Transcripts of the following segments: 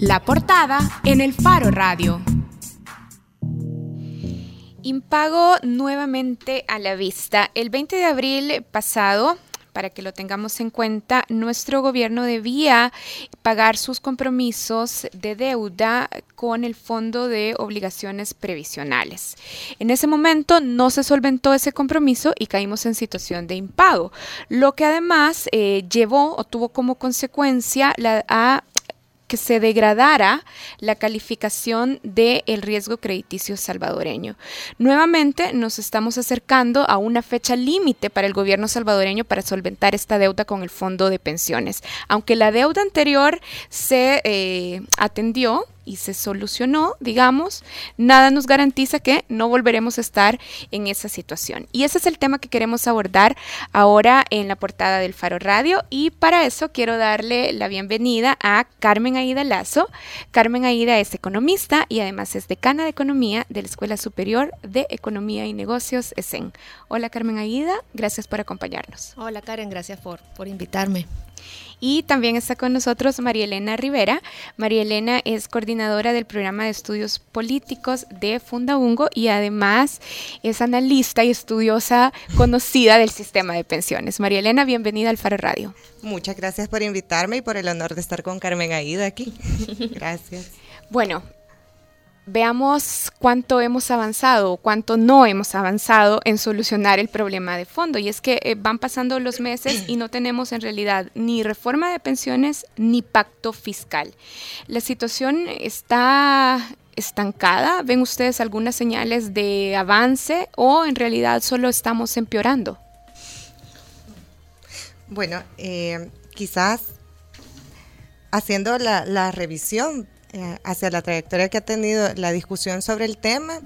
La portada en el Faro Radio. Impago nuevamente a la vista. El 20 de abril pasado, para que lo tengamos en cuenta, nuestro gobierno debía pagar sus compromisos de deuda con el Fondo de Obligaciones Previsionales. En ese momento no se solventó ese compromiso y caímos en situación de impago, lo que además eh, llevó o tuvo como consecuencia la, a que se degradara la calificación del riesgo crediticio salvadoreño. Nuevamente nos estamos acercando a una fecha límite para el gobierno salvadoreño para solventar esta deuda con el fondo de pensiones. Aunque la deuda anterior se eh, atendió, y se solucionó, digamos, nada nos garantiza que no volveremos a estar en esa situación. Y ese es el tema que queremos abordar ahora en la portada del Faro Radio y para eso quiero darle la bienvenida a Carmen Aida Lazo. Carmen Aida es economista y además es decana de Economía de la Escuela Superior de Economía y Negocios ESEN. Hola Carmen Aida, gracias por acompañarnos. Hola Karen, gracias por, por invitarme. Y también está con nosotros María Elena Rivera. María Elena es coordinadora del programa de estudios políticos de Fundaungo y además es analista y estudiosa conocida del sistema de pensiones. María Elena, bienvenida al Faro Radio. Muchas gracias por invitarme y por el honor de estar con Carmen Aida aquí. Gracias. Bueno, veamos cuánto hemos avanzado o cuánto no hemos avanzado en solucionar el problema de fondo. Y es que eh, van pasando los meses y no tenemos en realidad ni reforma de pensiones ni pacto fiscal. La situación está estancada. ¿Ven ustedes algunas señales de avance o en realidad solo estamos empeorando? Bueno, eh, quizás haciendo la, la revisión eh, hacia la trayectoria que ha tenido la discusión sobre el tema,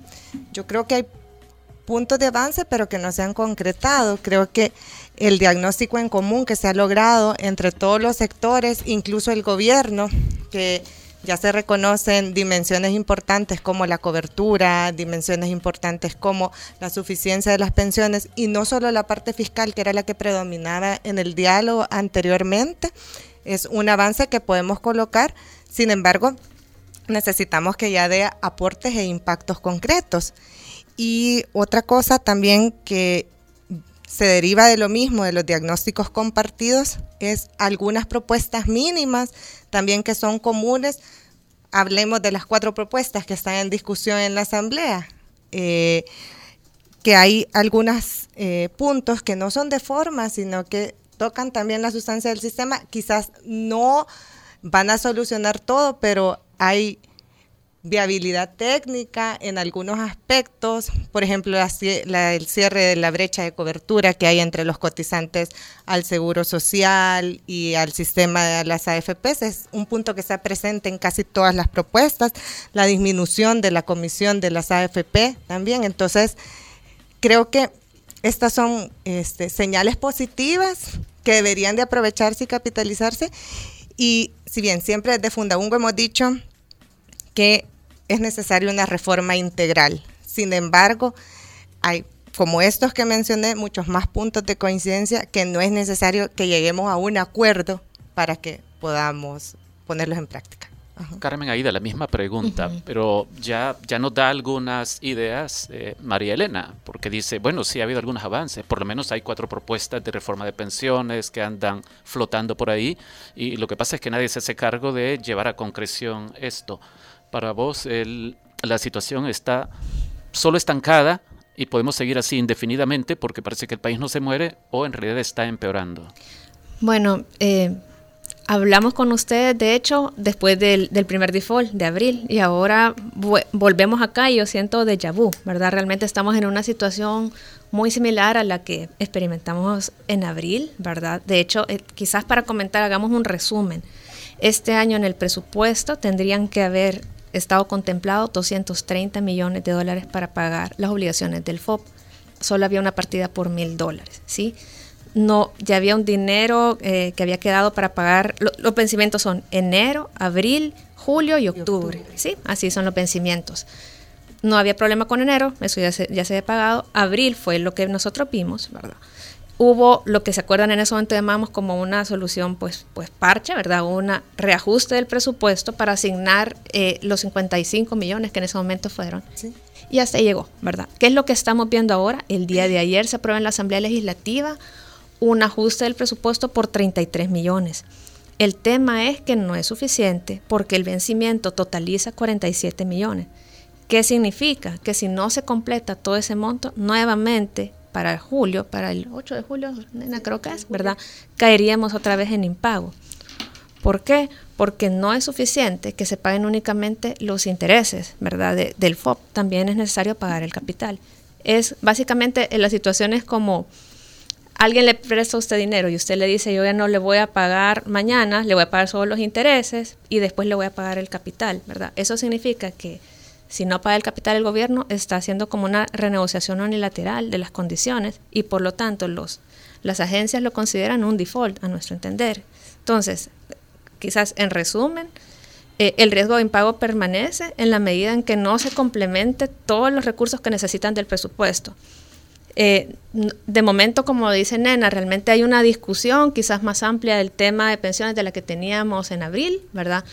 yo creo que hay puntos de avance, pero que no se han concretado. Creo que el diagnóstico en común que se ha logrado entre todos los sectores, incluso el gobierno, que ya se reconocen dimensiones importantes como la cobertura, dimensiones importantes como la suficiencia de las pensiones y no solo la parte fiscal, que era la que predominaba en el diálogo anteriormente, es un avance que podemos colocar. Sin embargo, necesitamos que ya dé aportes e impactos concretos. Y otra cosa también que se deriva de lo mismo, de los diagnósticos compartidos, es algunas propuestas mínimas también que son comunes. Hablemos de las cuatro propuestas que están en discusión en la Asamblea, eh, que hay algunos eh, puntos que no son de forma, sino que tocan también la sustancia del sistema. Quizás no van a solucionar todo, pero hay viabilidad técnica en algunos aspectos, por ejemplo, el cierre de la brecha de cobertura que hay entre los cotizantes al Seguro Social y al sistema de las AFPs, es un punto que está presente en casi todas las propuestas, la disminución de la comisión de las AFP también, entonces creo que estas son este, señales positivas que deberían de aprovecharse y capitalizarse y si bien siempre desde Fundaungo hemos dicho que es necesaria una reforma integral. Sin embargo, hay, como estos que mencioné, muchos más puntos de coincidencia que no es necesario que lleguemos a un acuerdo para que podamos ponerlos en práctica. Carmen Aida, la misma pregunta, pero ya, ya nos da algunas ideas eh, María Elena, porque dice, bueno, sí ha habido algunos avances, por lo menos hay cuatro propuestas de reforma de pensiones que andan flotando por ahí, y lo que pasa es que nadie se hace cargo de llevar a concreción esto. Para vos la situación está solo estancada y podemos seguir así indefinidamente porque parece que el país no se muere o en realidad está empeorando? Bueno, eh, hablamos con ustedes, de hecho, después del, primer default de abril y ahora volvemos acá y yo siento déjà vu, ¿verdad? Realmente estamos en una situación muy similar a la que experimentamos en abril, ¿verdad? De hecho, eh, quizás para comentar, hagamos un resumen. Este año en el presupuesto tendrían que haber estado contemplado 230 millones de dólares para pagar las obligaciones del FOP. Solo había una partida por mil dólares, ¿sí? No, ya había un dinero eh, que había quedado para pagar. los vencimientos son enero, abril, julio y octubre, ¿sí? Así son los vencimientos. No había problema con enero, eso ya se, ya se había pagado. Abril fue lo que nosotros vimos, ¿verdad? hubo lo que se acuerdan en ese momento llamamos como una solución pues, pues parche, ¿verdad? Un reajuste del presupuesto para asignar eh, los 55 millones que en ese momento fueron. Y hasta ahí llegó, ¿verdad? ¿Qué es lo que estamos viendo ahora? El día de ayer se aprueba en la Asamblea Legislativa un ajuste del presupuesto por 33 millones. El tema es que no es suficiente porque el vencimiento totaliza 47 millones. ¿Qué significa? Que si no se completa todo ese monto, nuevamente para julio, para el 8 de julio, nena, creo que es, ¿verdad? Caeríamos otra vez en impago. ¿Por qué? Porque no es suficiente que se paguen únicamente los intereses, ¿verdad? del FOP. También es necesario pagar el capital. Es básicamente en las situaciones como alguien le presta a usted dinero y usted le dice, yo ya no le voy a pagar mañana, le voy a pagar solo los intereses y después le voy a pagar el capital, ¿verdad? Eso significa que si no paga el capital el gobierno, está haciendo como una renegociación unilateral de las condiciones y por lo tanto los, las agencias lo consideran un default, a nuestro entender. Entonces, quizás en resumen, eh, el riesgo de impago permanece en la medida en que no se complemente todos los recursos que necesitan del presupuesto. Eh, de momento, como dice Nena, realmente hay una discusión quizás más amplia del tema de pensiones de la que teníamos en abril, ¿verdad?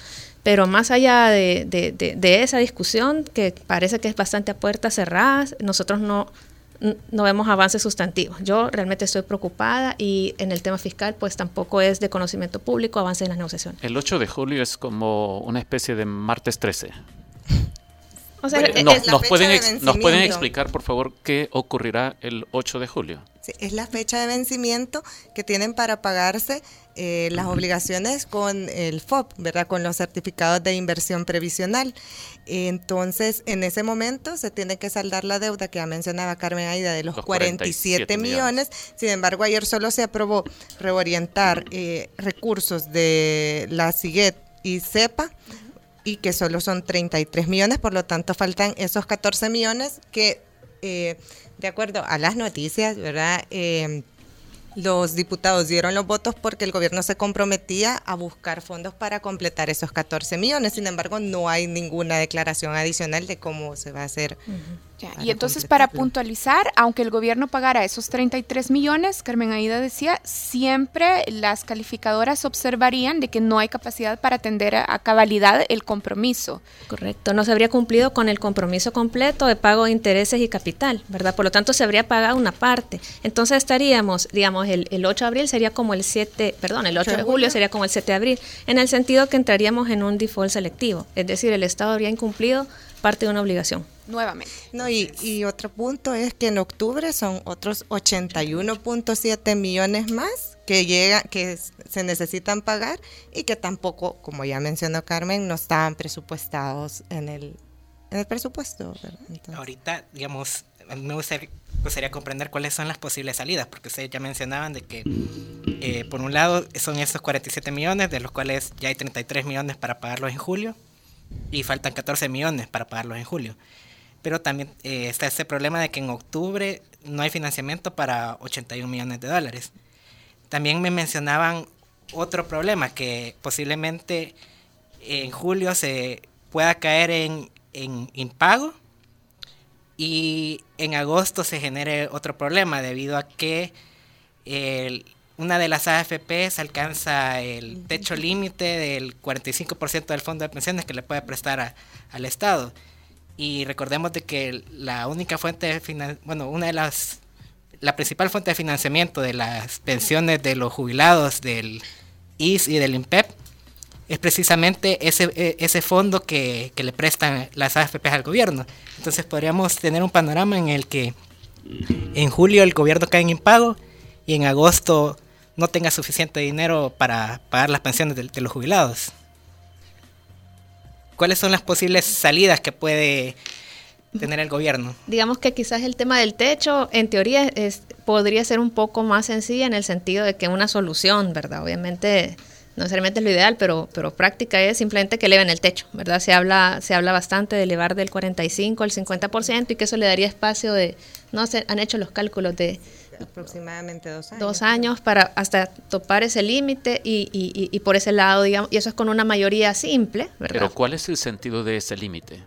Pero más allá de, esa discusión, que parece que es bastante a puertas cerradas, nosotros no, no vemos avances sustantivos. Yo realmente estoy preocupada y en el tema fiscal pues tampoco es de conocimiento público avance en las negociaciones. El 8 de julio es como una especie de martes 13. O sea, nos, pueden, ¿Nos pueden explicar, por favor, qué ocurrirá el 8 de julio? es la fecha de vencimiento que tienen para pagarse eh, las obligaciones con el FOP, ¿verdad? Con los certificados de inversión previsional. Entonces, en ese momento se tiene que saldar la deuda que ya mencionaba Carmen Aida de los, 47, millones. Sin embargo, ayer solo se aprobó reorientar eh, recursos de la SIGET y CEPA y que solo son 33 millones, por lo tanto faltan esos 14 millones que... Eh, de acuerdo a las noticias, ¿verdad? Eh, los diputados dieron los votos porque el gobierno se comprometía a buscar fondos para completar esos 14 millones. Sin embargo, no hay ninguna declaración adicional de cómo se va a hacer y entonces para puntualizar, aunque el gobierno pagara esos 33 millones, Carmen Aida decía, siempre las calificadoras observarían de que no hay capacidad para atender a, cabalidad el compromiso. Correcto, no se habría cumplido con el compromiso completo de pago de intereses y capital, ¿verdad? Por lo tanto, se habría pagado una parte. Entonces estaríamos, digamos, el, 8 de abril sería como el 7, perdón, el 8 de julio sería como el 7 de abril, en el sentido que entraríamos en un default selectivo, es decir, el Estado habría incumplido parte de una obligación. Nuevamente. No, y, y otro punto es que en octubre son otros 81.7 millones más que llega, que se necesitan pagar y que tampoco, como ya mencionó Carmen, no estaban presupuestados en el, en el presupuesto. Ahorita, digamos, me gustaría, comprender cuáles son las posibles salidas, porque ustedes ya mencionaban de que, eh, por un lado, son esos 47 millones, de los cuales ya hay 33 millones para pagarlos en julio, y faltan 14 millones para pagarlos en julio. Pero también eh, está ese problema de que en octubre no hay financiamiento para 81 millones de dólares. También me mencionaban otro problema, que posiblemente en julio se pueda caer en, en impago y en agosto se genere otro problema debido a que el, una de las AFPs alcanza el techo límite del 45% del fondo de pensiones que le puede prestar al Estado. Y recordemos de que la única fuente de financiamiento, bueno, una de las, la principal fuente de financiamiento de las pensiones de los jubilados del IS y del INPEP es precisamente ese, e, ese fondo que, que le prestan las AFPs al gobierno. Entonces podríamos tener un panorama en el que en julio el gobierno cae en impago y en agosto no tenga suficiente dinero para pagar las pensiones de, los jubilados. ¿Cuáles son las posibles salidas que puede tener el gobierno? Digamos que quizás el tema del techo, en teoría, es, podría ser un poco más sencilla en el sentido de que una solución, ¿verdad? Obviamente no necesariamente es lo ideal, pero, pero práctica es simplemente que eleven el techo, ¿verdad? Se habla, se habla bastante de elevar del 45 al 50% y que eso le daría espacio de, no se han hecho los cálculos de aproximadamente dos años. Dos años para hasta topar ese límite y, y, por ese lado, digamos, y eso es con una mayoría simple, ¿verdad? Pero ¿cuál es el sentido de ese límite?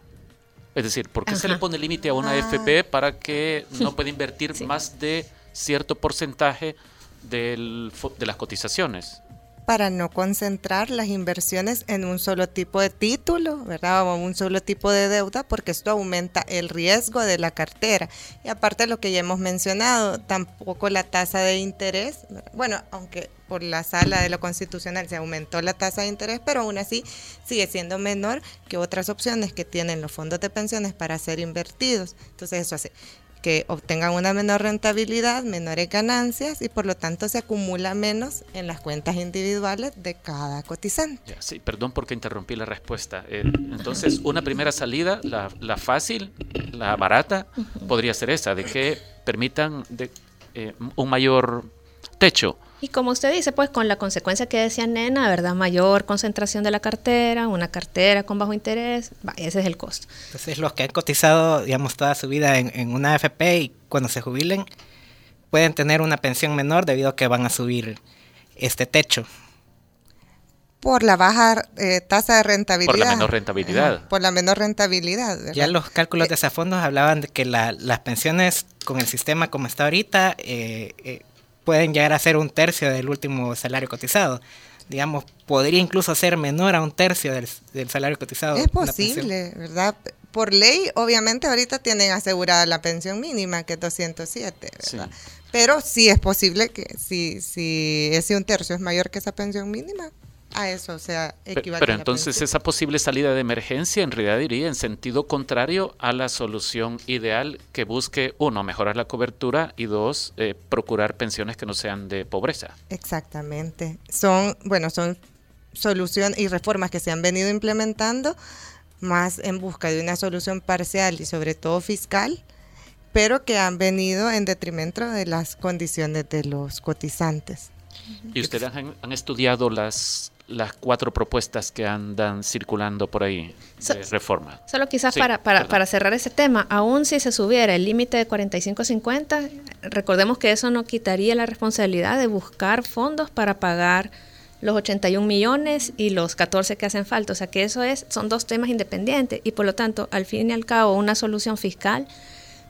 Es decir, ¿por qué se le pone límite a una FP para que no pueda invertir más de cierto porcentaje del, de las cotizaciones para no concentrar las inversiones en un solo tipo de título, ¿verdad? O un solo tipo de deuda, porque esto aumenta el riesgo de la cartera. Y aparte de lo que ya hemos mencionado, tampoco la tasa de interés, bueno, aunque por la sala de lo constitucional se aumentó la tasa de interés, pero aún así sigue siendo menor que otras opciones que tienen los fondos de pensiones para ser invertidos. Entonces eso hace que obtengan una menor rentabilidad, menores ganancias y por lo tanto se acumula menos en las cuentas individuales de cada cotizante. sí, perdón porque interrumpí la respuesta. Eh, entonces, una primera salida, la, la fácil, la barata, podría ser esa, de que permitan de, eh, un mayor techo y como usted dice, pues con la consecuencia que decía Nena, ¿verdad? Mayor concentración de la cartera, una cartera con bajo interés, ese es el costo. Entonces los que han cotizado, digamos, toda su vida en, una AFP y cuando se jubilen, pueden tener una pensión menor debido a que van a subir este techo. Por la baja eh, tasa de rentabilidad. Por la menor rentabilidad. por la menor rentabilidad. Ya los cálculos de esos fondos hablaban de que las pensiones con el sistema como está ahorita eh, eh, pueden llegar a ser un tercio del último salario cotizado. Digamos, podría incluso ser menor a un tercio del, salario cotizado. Es posible, ¿verdad? Por ley, obviamente, ahorita tienen asegurada la pensión mínima, que es 207, ¿verdad? Pero sí es posible que si, si ese un tercio es mayor que esa pensión mínima, a eso, o sea, equivale. Pero, entonces esa posible salida de emergencia en realidad iría en sentido contrario a la solución ideal que busque, uno, mejorar la cobertura y dos, eh, procurar pensiones que no sean de pobreza. Exactamente. Son, bueno, son soluciones y reformas que se han venido implementando más en busca de una solución parcial y sobre todo fiscal, pero que han venido en detrimento de las condiciones de los cotizantes. ¿Y ustedes han estudiado las las cuatro propuestas que andan circulando por ahí de reforma. Solo quizás para, para, para, cerrar ese tema, aún si se subiera el límite de 45-50, recordemos que eso no quitaría la responsabilidad de buscar fondos para pagar los 81 millones y los 14 que hacen falta. O sea que eso es, son dos temas independientes y por lo tanto, al fin y al cabo, una solución fiscal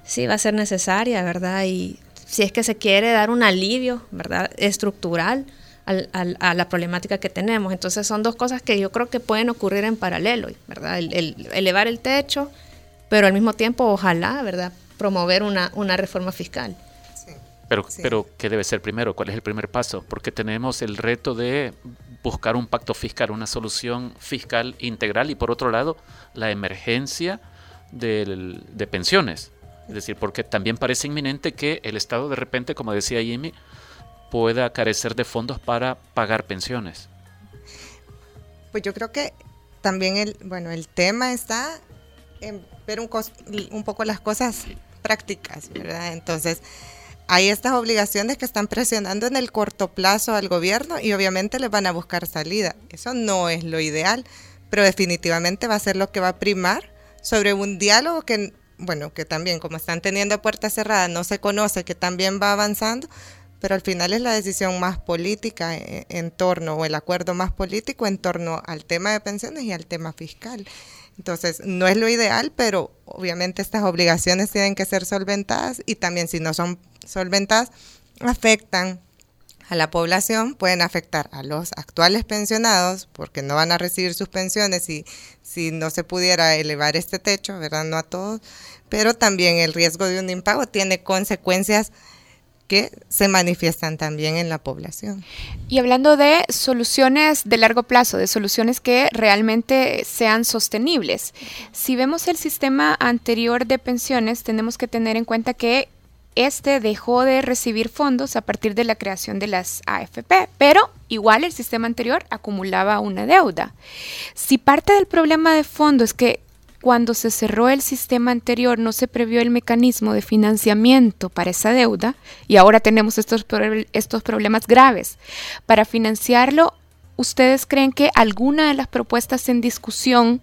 sí va a ser necesaria, ¿verdad? Y si es que se quiere dar un alivio, ¿verdad? Estructural al, a la problemática que tenemos. Entonces son dos cosas que yo creo que pueden ocurrir en paralelo, ¿verdad? El, elevar el techo, pero al mismo tiempo ojalá, ¿verdad? Promover una, una reforma fiscal. Pero, pero, ¿qué debe ser primero? ¿Cuál es el primer paso? Porque tenemos el reto de buscar un pacto fiscal, una solución fiscal integral y por otro lado, la emergencia de pensiones. Es decir, porque también parece inminente que el Estado de repente, como decía Jimmy, pueda carecer de fondos para pagar pensiones? Pues yo creo que también el, bueno, el tema está en ver un, un poco las cosas prácticas, ¿verdad? Entonces, hay estas obligaciones que están presionando en el corto plazo al gobierno y obviamente les van a buscar salida. Eso no es lo ideal, pero definitivamente va a ser lo que va a primar sobre un diálogo que, bueno, que también como están teniendo puertas cerradas, no se conoce que también va avanzando, pero al final es la decisión más política eh, en, torno, o el acuerdo más político en torno al tema de pensiones y al tema fiscal. Entonces, no es lo ideal, pero obviamente estas obligaciones tienen que ser solventadas y también si no son solventadas, afectan a la población, pueden afectar a los actuales pensionados porque no van a recibir sus pensiones y si no se pudiera elevar este techo, ¿verdad? No a todos, pero también el riesgo de un impago tiene consecuencias se manifiestan también en la población. Y hablando de soluciones de largo plazo, de soluciones que realmente sean sostenibles, si vemos el sistema anterior de pensiones, tenemos que tener en cuenta que este dejó de recibir fondos a partir de la creación de las AFP, pero igual el sistema anterior acumulaba una deuda. Si parte del problema de fondo es que cuando se cerró el sistema anterior no se previó el mecanismo de financiamiento para esa deuda y ahora tenemos estos, estos problemas graves. Para financiarlo, ¿ustedes creen que alguna de las propuestas en discusión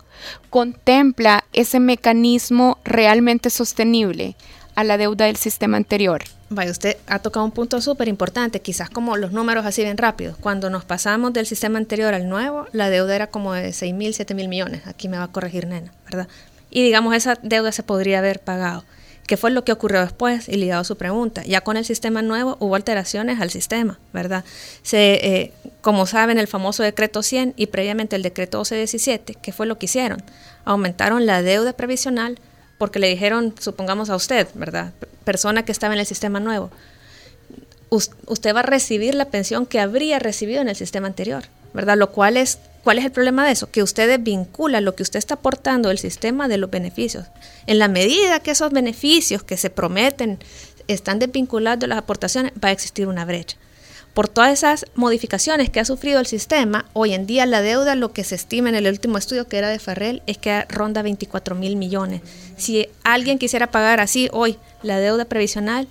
contempla ese mecanismo realmente sostenible a la deuda del sistema anterior? Vaya, usted ha tocado un punto súper importante, quizás como los números así bien rápidos. Cuando nos pasamos del sistema anterior al nuevo, la deuda era como de 6 mil, 7 mil millones. Aquí me va a corregir Nena, ¿verdad? Y digamos, esa deuda se podría haber pagado. ¿Qué fue lo que ocurrió después? Y ligado a su pregunta, ya con el sistema nuevo hubo alteraciones al sistema, ¿verdad? Se, eh, como saben, el famoso decreto 100 y previamente el decreto 1217, ¿qué fue lo que hicieron? Aumentaron la deuda previsional porque le dijeron, supongamos a usted, ¿verdad? Persona que estaba en el sistema nuevo, usted va a recibir la pensión que habría recibido en el sistema anterior, ¿verdad? Lo cual es, ¿cuál es el problema de eso? Que usted vincula lo que usted está aportando al sistema de los beneficios. En la medida que esos beneficios que se prometen están desvinculados de las aportaciones, va a existir una brecha. Por todas esas modificaciones que ha sufrido el sistema, hoy en día la deuda, lo que se estima en el último estudio que era de Farrell, es que ronda 24 mil millones. Si alguien quisiera pagar así hoy la deuda previsional,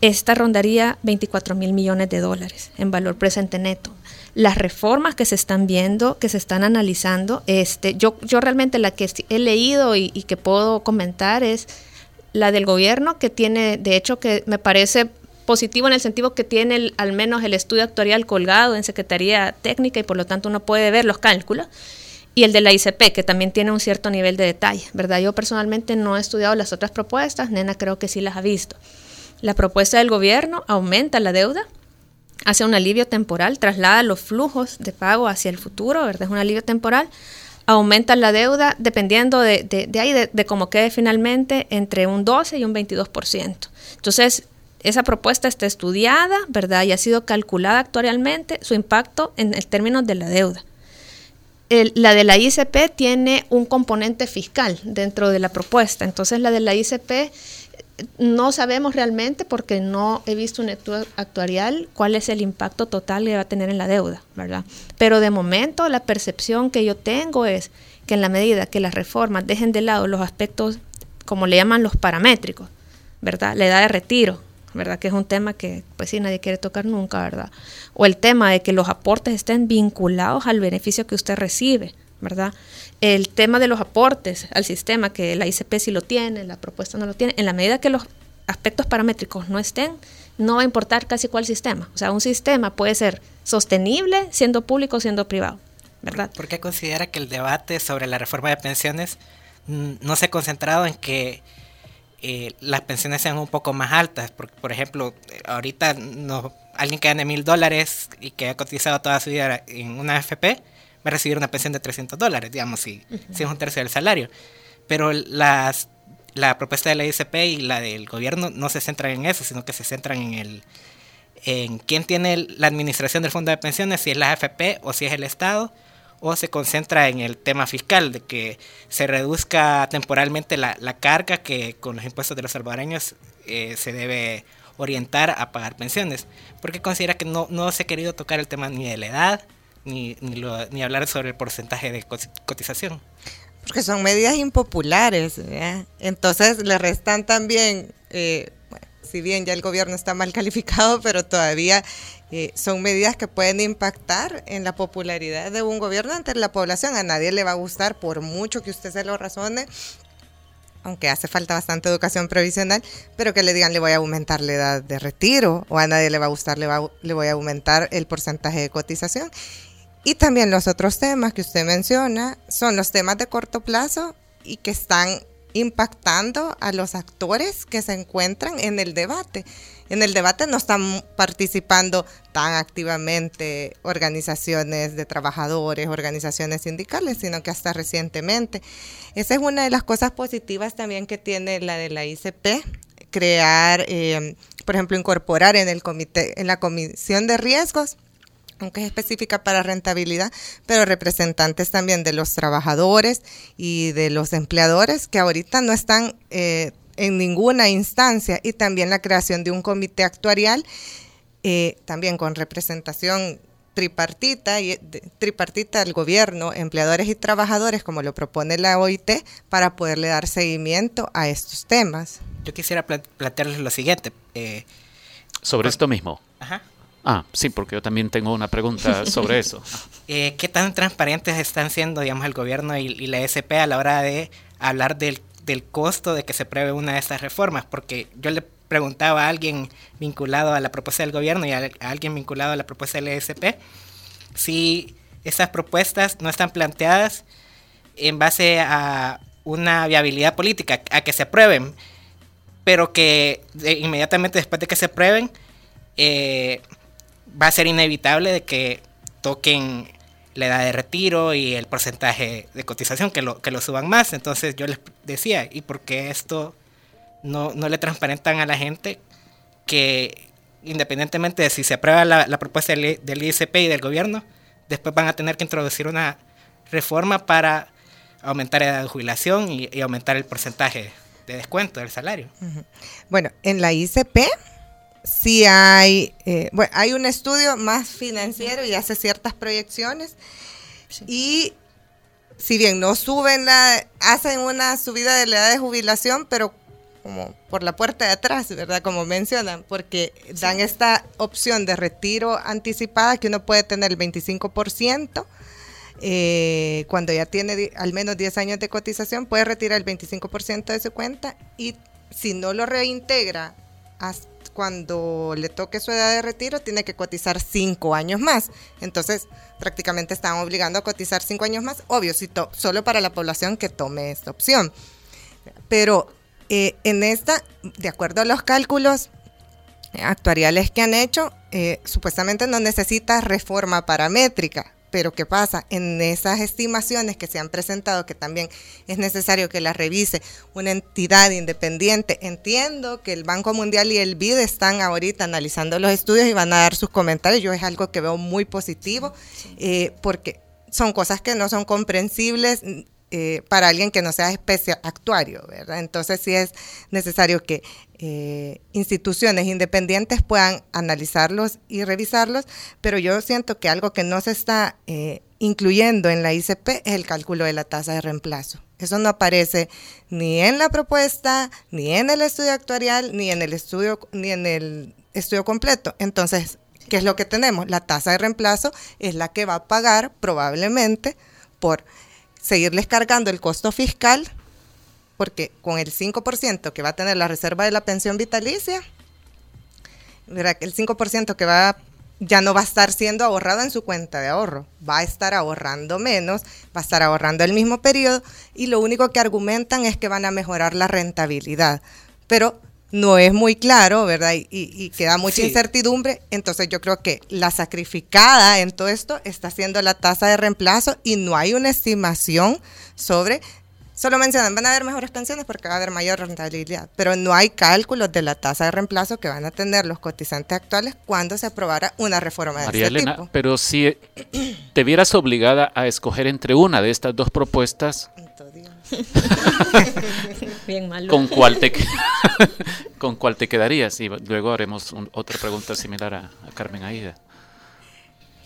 esta rondaría 24 mil millones de dólares en valor presente neto. Las reformas que se están viendo, que se están analizando, este, yo, yo realmente la que he leído y, que puedo comentar es la del gobierno, que tiene, de hecho, que me parece positivo en el sentido que tiene al menos el estudio actuarial colgado en Secretaría Técnica y por lo tanto uno puede ver los cálculos. Y el de la ICP, que también tiene un cierto nivel de detalle, ¿verdad? Yo personalmente no he estudiado las otras propuestas, Nena creo que sí las ha visto. La propuesta del gobierno aumenta la deuda, hace un alivio temporal, traslada los flujos de pago hacia el futuro, ¿verdad? Es un alivio temporal, aumenta la deuda dependiendo de, de, ahí, de, cómo quede finalmente, entre un 12 y un 22%. Entonces, esa propuesta está estudiada, ¿verdad? Y ha sido calculada actualmente su impacto en el términos de la deuda. La de la ICP tiene un componente fiscal dentro de la propuesta. Entonces, la de la ICP no sabemos realmente porque no he visto un actuarial cuál es el impacto total que va a tener en la deuda, ¿verdad? Pero de momento la percepción que yo tengo es que en la medida que las reformas dejen de lado los aspectos, como le llaman los paramétricos, ¿verdad? La edad de retiro, ¿verdad? Que es un tema que pues sí nadie quiere tocar nunca, ¿verdad? O el tema de que los aportes estén vinculados al beneficio que usted recibe, ¿verdad? El tema de los aportes al sistema, que la ICP sí lo tiene, la propuesta no lo tiene, en la medida que los aspectos paramétricos no estén, no va a importar casi cuál sistema. O sea, un sistema puede ser sostenible siendo público o siendo privado, ¿verdad? ¿Por qué considera que el debate sobre la reforma de pensiones no se ha concentrado en que eh, las pensiones sean un poco más altas? Por, por ejemplo, ahorita no, alguien que gane mil dólares y que ha cotizado toda su vida en una AFP, va a recibir una pensión de 300 dólares, digamos, si, si es un tercio del salario. Pero las, la propuesta de la ICP y la del gobierno no se centran en eso, sino que se centran en el en quién tiene la administración del fondo de pensiones, si es la AFP o si es el Estado, o se concentra en el tema fiscal, de que se reduzca temporalmente la, la carga que con los impuestos de los salvadoreños eh, se debe orientar a pagar pensiones, porque considera que no, no se ha querido tocar el tema ni de la edad, ni, ni, hablar sobre el porcentaje de cotización. Porque son medidas impopulares, entonces le restan también, eh, si bien ya el gobierno está mal calificado, pero todavía eh, son medidas que pueden impactar en la popularidad de un gobierno ante la población. A nadie le va a gustar, por mucho que usted se lo razone, aunque hace falta bastante educación previsional, pero que le digan le voy a aumentar la edad de retiro, o a nadie le va a gustar, le, le voy a aumentar el porcentaje de cotización. Y también los otros temas que usted menciona son los temas de corto plazo y que están impactando a los actores que se encuentran en el debate. En el debate no están participando tan activamente organizaciones de trabajadores, organizaciones sindicales, sino que hasta recientemente. Esa es una de las cosas positivas también que tiene la de la ICP, crear, eh, por ejemplo, incorporar en el comité, en la comisión de riesgos aunque es específica para rentabilidad, pero representantes también de los trabajadores y de los empleadores que ahorita no están eh, en ninguna instancia y también la creación de un comité actuarial, eh, también con representación tripartita y tripartita del gobierno, empleadores y trabajadores, como lo propone la OIT, para poderle dar seguimiento a estos temas. Yo quisiera plantearles lo siguiente. Eh, Sobre esto mismo. Ajá. Ah, sí, porque yo también tengo una pregunta sobre eso. Eh, ¿Qué tan transparentes están siendo, digamos, el gobierno y, la SP a la hora de hablar del, costo de que se pruebe una de estas reformas? Porque yo le preguntaba a alguien vinculado a la propuesta del gobierno y a, alguien vinculado a la propuesta del ESP si esas propuestas no están planteadas en base a una viabilidad política, a que se aprueben pero que inmediatamente después de que se prueben, eh, va a ser inevitable de que toquen la edad de retiro y el porcentaje de cotización, que lo, que lo suban más. Entonces yo les decía, ¿y por qué esto no, no le transparentan a la gente que independientemente de si se aprueba la, propuesta del, del ISP y del gobierno, después van a tener que introducir una reforma para aumentar la edad de jubilación y, y, aumentar el porcentaje de descuento del salario. Bueno, en la ICP sí hay, eh, bueno, hay un estudio más financiero y hace ciertas proyecciones sí. y si bien no suben la, hacen una subida de la edad de jubilación, pero como por la puerta de atrás, ¿verdad? Como mencionan, porque dan sí. esta opción de retiro anticipada que uno puede tener el 25%. Eh, cuando ya tiene al menos 10 años de cotización, puede retirar el 25% de su cuenta y si no lo reintegra hasta cuando le toque su edad de retiro, tiene que cotizar 5 años más. Entonces, prácticamente están obligando a cotizar 5 años más, obvio, solo para la población que tome esta opción. Pero eh, en esta, de acuerdo a los cálculos actuariales que han hecho, eh, supuestamente no necesita reforma paramétrica. Pero ¿qué pasa? En esas estimaciones que se han presentado, que también es necesario que las revise una entidad independiente, entiendo que el Banco Mundial y el BID están ahorita analizando los estudios y van a dar sus comentarios. Yo es algo que veo muy positivo, eh, porque son cosas que no son comprensibles eh, para alguien que no sea especie actuario, ¿verdad? Entonces sí es necesario que eh, instituciones independientes puedan analizarlos y revisarlos, pero yo siento que algo que no se está eh, incluyendo en la ICP es el cálculo de la tasa de reemplazo. Eso no aparece ni en la propuesta, ni en el estudio actuarial, ni en el estudio, ni en el estudio completo. Entonces, ¿qué es lo que tenemos? La tasa de reemplazo es la que va a pagar probablemente por seguirles cargando el costo fiscal, porque con el 5% que va a tener la reserva de la pensión vitalicia, el 5% que va ya no va a estar siendo ahorrado en su cuenta de ahorro, va a estar ahorrando menos, va a estar ahorrando el mismo periodo y lo único que argumentan es que van a mejorar la rentabilidad. Pero no es muy claro, ¿verdad? Y, y queda mucha sí. incertidumbre. Entonces yo creo que la sacrificada en todo esto está siendo la tasa de reemplazo y no hay una estimación sobre, solo mencionan, van a haber mejores pensiones porque va a haber mayor rentabilidad, pero no hay cálculos de la tasa de reemplazo que van a tener los cotizantes actuales cuando se aprobara una reforma María de este Elena, tipo. Pero si te vieras obligada a escoger entre una de estas dos propuestas, Bien malo. ¿Con cuál te, ¿Con cuál te quedarías? Y luego haremos un, otra pregunta similar a, a Carmen Aida.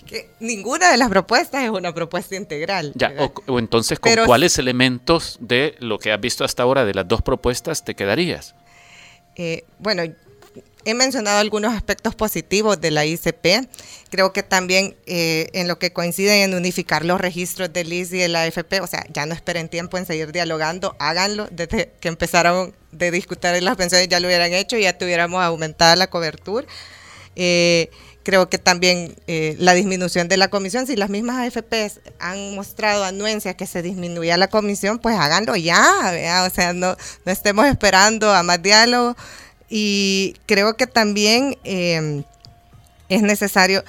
Que ninguna de las propuestas es una propuesta integral. Ya, o, o, entonces, ¿con Pero, cuáles elementos de lo que has visto hasta ahora de las dos propuestas te quedarías? Eh, bueno, he mencionado algunos aspectos positivos de la ICP. Creo que también eh, en lo que coinciden en unificar los registros del IS y de la AFP, o sea, ya no esperen tiempo en seguir dialogando, háganlo. Desde que empezaron de discutir las pensiones ya lo hubieran hecho y ya tuviéramos aumentada la cobertura. Eh, creo que también eh, la disminución de la comisión, si las mismas AFPs han mostrado anuencias que se disminuya la comisión, pues háganlo ya, ¿verdad? o sea, no, no estemos esperando a más diálogo y creo que también eh, es necesario,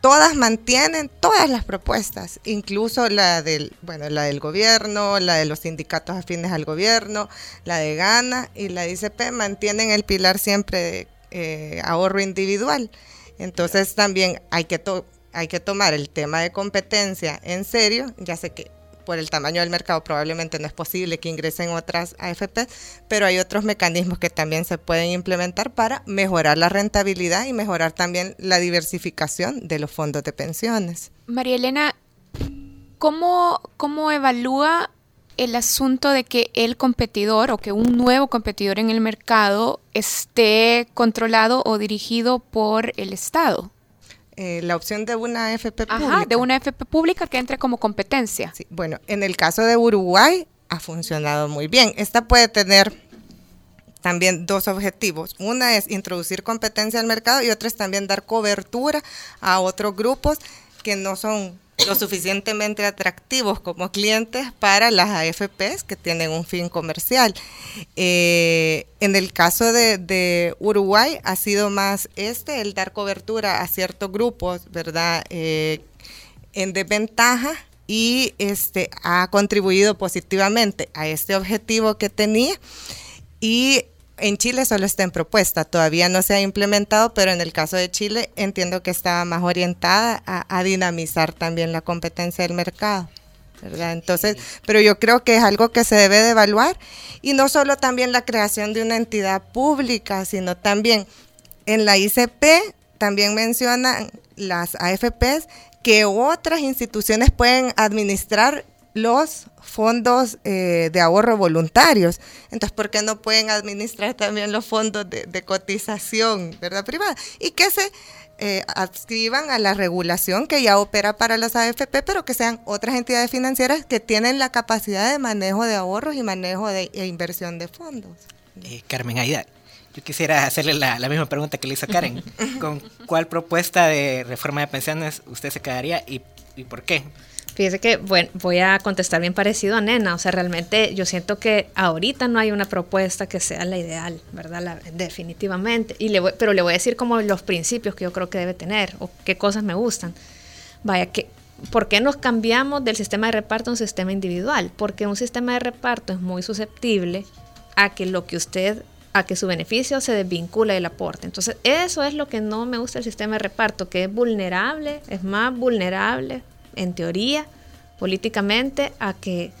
todas mantienen todas las propuestas, incluso la del, bueno, la del gobierno, la de los sindicatos afines al gobierno, la de Gana y la de ICP mantienen el pilar siempre de eh, ahorro individual. Entonces también hay que, hay que tomar el tema de competencia en serio, ya sé que por el tamaño del mercado probablemente no es posible que ingresen otras AFP, pero hay otros mecanismos que también se pueden implementar para mejorar la rentabilidad y mejorar también la diversificación de los fondos de pensiones. María Elena, ¿cómo, cómo evalúa el asunto de que el competidor o que un nuevo competidor en el mercado esté controlado o dirigido por el Estado? Eh, la opción de una AFP Ajá, pública. de una AFP pública que entre como competencia. Sí, bueno, en el caso de Uruguay ha funcionado muy bien. Esta puede tener también dos objetivos. Una es introducir competencia al mercado y otra es también dar cobertura a otros grupos que no son lo suficientemente atractivos como clientes para las AFPs que tienen un fin comercial. Eh, en el caso de, Uruguay ha sido más este, el dar cobertura a ciertos grupos, ¿verdad? Eh, en desventaja y este ha contribuido positivamente a este objetivo que tenía y en Chile solo está en propuesta, todavía no se ha implementado, pero en el caso de Chile entiendo que estaba más orientada a, dinamizar también la competencia del mercado. ¿verdad? Entonces, pero yo creo que es algo que se debe de evaluar y no solo también la creación de una entidad pública, sino también en la ICP también mencionan las AFPs que otras instituciones pueden administrar los fondos eh, de ahorro voluntarios. Entonces, ¿por qué no pueden administrar también los fondos de, cotización, verdad, privada? Y que se eh, adscriban a la regulación que ya opera para las AFP, pero que sean otras entidades financieras que tienen la capacidad de manejo de ahorros y manejo de e inversión de fondos. Eh, Carmen Aida, yo quisiera hacerle la, misma pregunta que le hizo Karen. ¿Con cuál propuesta de reforma de pensiones usted se quedaría y, y por qué? Fíjese que bueno, voy a contestar bien parecido a Nena, o sea, realmente yo siento que ahorita no hay una propuesta que sea la ideal, ¿verdad? definitivamente. Y le pero le voy a decir como los principios que yo creo que debe tener o qué cosas me gustan. Vaya, que, ¿por qué nos cambiamos del sistema de reparto a un sistema individual? Porque un sistema de reparto es muy susceptible a que lo que usted a que su beneficio se desvincule del aporte. Entonces, eso es lo que no me gusta del sistema de reparto, que es vulnerable, es más vulnerable en teoría, políticamente, a que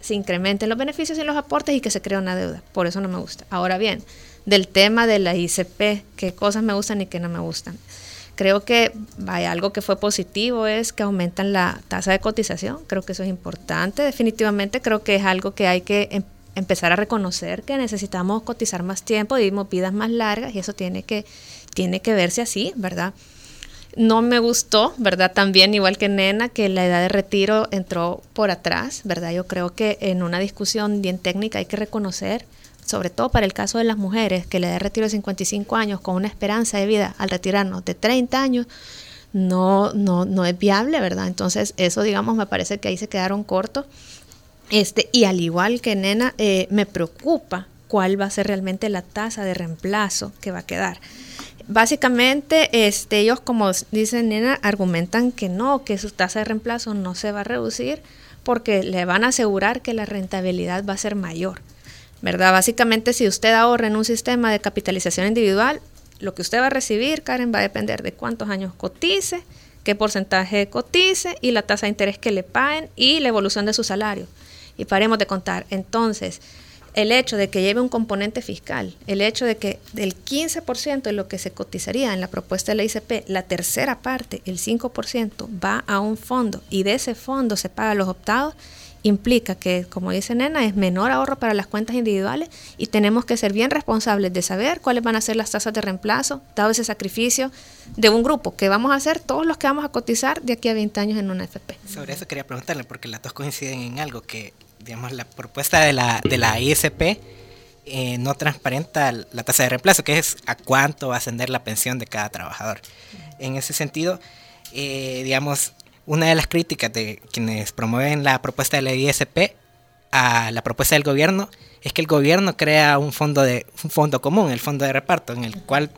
se incrementen los beneficios y los aportes y que se crea una deuda. Por eso no me gusta. Ahora bien, del tema de la ICP, qué cosas me gustan y qué no me gustan. Creo que vaya, algo que fue positivo es que aumentan la tasa de cotización. Creo que eso es importante. Definitivamente creo que es algo que hay que em, empezar a reconocer que necesitamos cotizar más tiempo, vivimos vidas más largas y eso tiene que, tiene que verse así, ¿verdad? No me gustó, ¿verdad? También, igual que Nena, que la edad de retiro entró por atrás, ¿verdad? Yo creo que en una discusión bien técnica hay que reconocer, sobre todo para el caso de las mujeres, que la edad de retiro de 55 años con una esperanza de vida al retirarnos de 30 años no, no, no es viable, ¿verdad? Entonces, eso, digamos, me parece que ahí se quedaron cortos. Este, y al igual que Nena, eh, me preocupa cuál va a ser realmente la tasa de reemplazo que va a quedar. Básicamente, este, ellos, como dice Nena, argumentan que no, que su tasa de reemplazo no se va a reducir porque le van a asegurar que la rentabilidad va a ser mayor. ¿Verdad? Básicamente, si usted ahorra en un sistema de capitalización individual, lo que usted va a recibir, Karen, va a depender de cuántos años cotice, qué porcentaje cotice y la tasa de interés que le paguen y la evolución de su salario. Y paremos de contar. Entonces, el hecho de que lleve un componente fiscal, el hecho de que del 15% de lo que se cotizaría en la propuesta de la ICP, la tercera parte, el 5%, va a un fondo y de ese fondo se paga los optados, implica que, como dice Nena, es menor ahorro para las cuentas individuales y tenemos que ser bien responsables de saber cuáles van a ser las tasas de reemplazo, dado ese sacrificio de un grupo que vamos a hacer todos los que vamos a cotizar de aquí a 20 años en una FP. Sobre eso quería preguntarle, porque las dos coinciden en algo, que digamos, la propuesta de la, de la ISP eh, no transparenta la tasa de reemplazo, que es a cuánto va a ascender la pensión de cada trabajador. En ese sentido, eh, digamos, una de las críticas de quienes promueven la propuesta de la ISP a la propuesta del gobierno es que el gobierno crea un fondo de un fondo común, el fondo de reparto, en el cual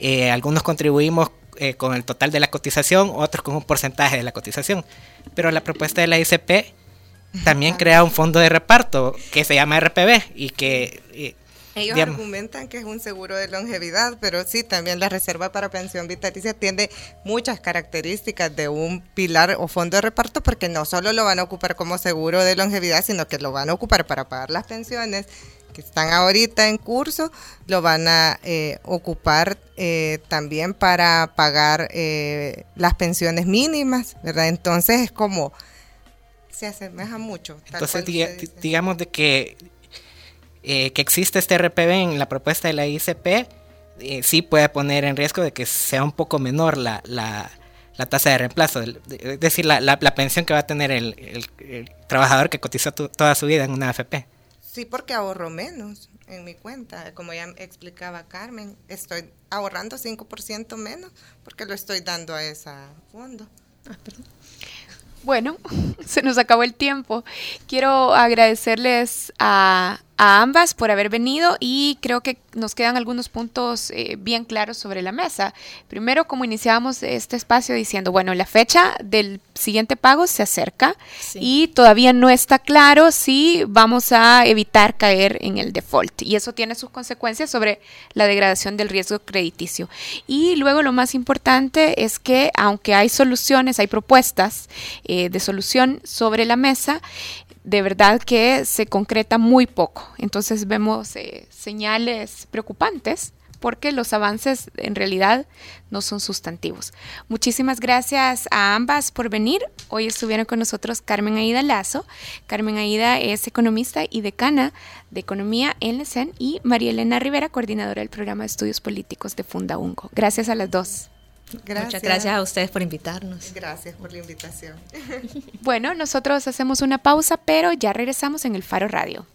eh, algunos contribuimos con el total de la cotización, otros con un porcentaje de la cotización. Pero la propuesta de la ICP también crea un fondo de reparto que se llama RPB y que... ellos argumentan que es un seguro de longevidad, pero sí, también la reserva para pensión vitalicia tiene muchas características de un pilar o fondo de reparto porque no solo lo van a ocupar como seguro de longevidad, sino que lo van a ocupar para pagar las pensiones que están ahorita en curso, lo van a eh, ocupar eh, también para pagar eh, las pensiones mínimas, ¿verdad? Entonces es como se asemeja mucho. Entonces, digamos de que, eh, que existe este RPB en la propuesta de la ICP, eh, sí puede poner en riesgo de que sea un poco menor la, la, tasa de reemplazo, es decir, la, la, pensión que va a tener el, el, trabajador que cotizó toda su vida en una AFP. Sí, porque ahorro menos en mi cuenta. Como ya explicaba Carmen, estoy ahorrando 5% menos porque lo estoy dando a ese fondo. Ah, bueno, se nos acabó el tiempo. Quiero agradecerles a, a ambas por haber venido y creo que nos quedan algunos puntos eh, bien claros sobre la mesa. Primero, como iniciábamos este espacio diciendo, bueno, la fecha del siguiente pago se acerca y todavía no está claro si vamos a evitar caer en el default y eso tiene sus consecuencias sobre la degradación del riesgo crediticio. Y luego lo más importante es que aunque hay soluciones, hay propuestas eh, de solución sobre la mesa, de verdad que se concreta muy poco. Entonces vemos eh, señales preocupantes porque los avances en realidad no son sustantivos. Muchísimas gracias a ambas por venir. Hoy estuvieron con nosotros Carmen Aida Lazo. Carmen Aida es economista y decana de Economía en LECEN y María Elena Rivera, coordinadora del programa de estudios políticos de Funda UNCO. Gracias a las dos. Muchas gracias a ustedes por invitarnos. Gracias por la invitación. bueno, nosotros hacemos una pausa, pero ya regresamos en el Faro Radio.